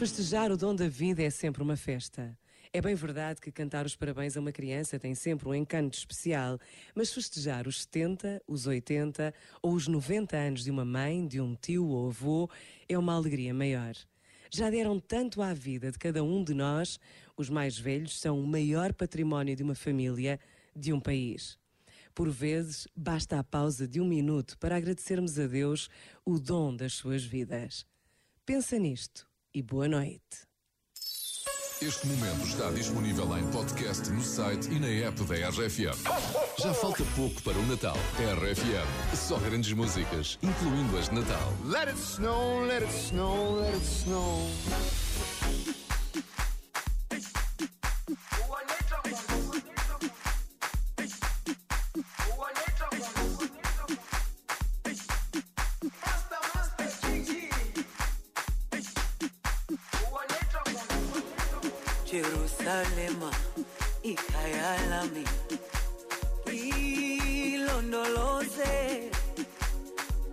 Festejar o dom da vida é sempre uma festa. É bem verdade que cantar os parabéns a uma criança tem sempre um encanto especial, mas festejar os 70, os 80 ou os 90 anos de uma mãe, de um tio ou avô é uma alegria maior. Já deram tanto à vida de cada um de nós, os mais velhos são o maior património de uma família, de um país. Por vezes, basta a pausa de um minuto para agradecermos a Deus o dom das suas vidas. Pensa nisto e boa noite. Este momento está disponível em podcast no site e na app da RFM. Já falta pouco para o Natal. RFM, só grandes músicas, incluindo as de Natal. Let it snow, let it snow, let it snow. Jerusalema ikhaya lami ilondoloze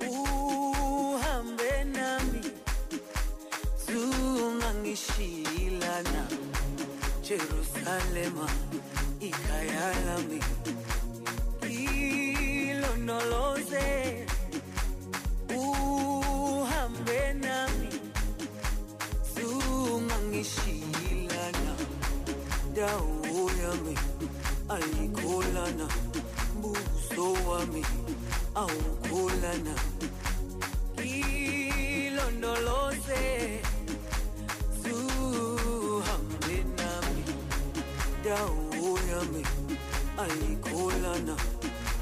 uhambe nami. Zungangishilana Jerusalema ikhaya ilondoloze uhambe nami. Zungangishilana dawo yami ayikholana buso wami awukholana ilondoloze zuhambe nami dawo yami ayikholana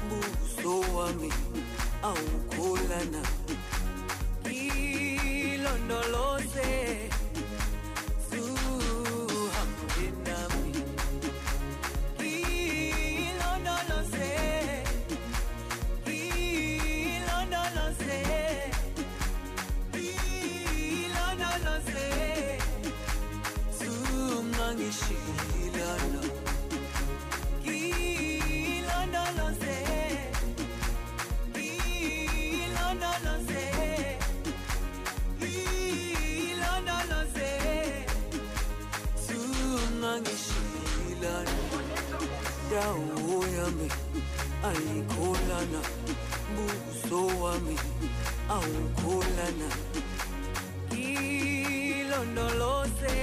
buso wami awukholana dawo yami ayikholana buso wami awukholana. Ilondoloze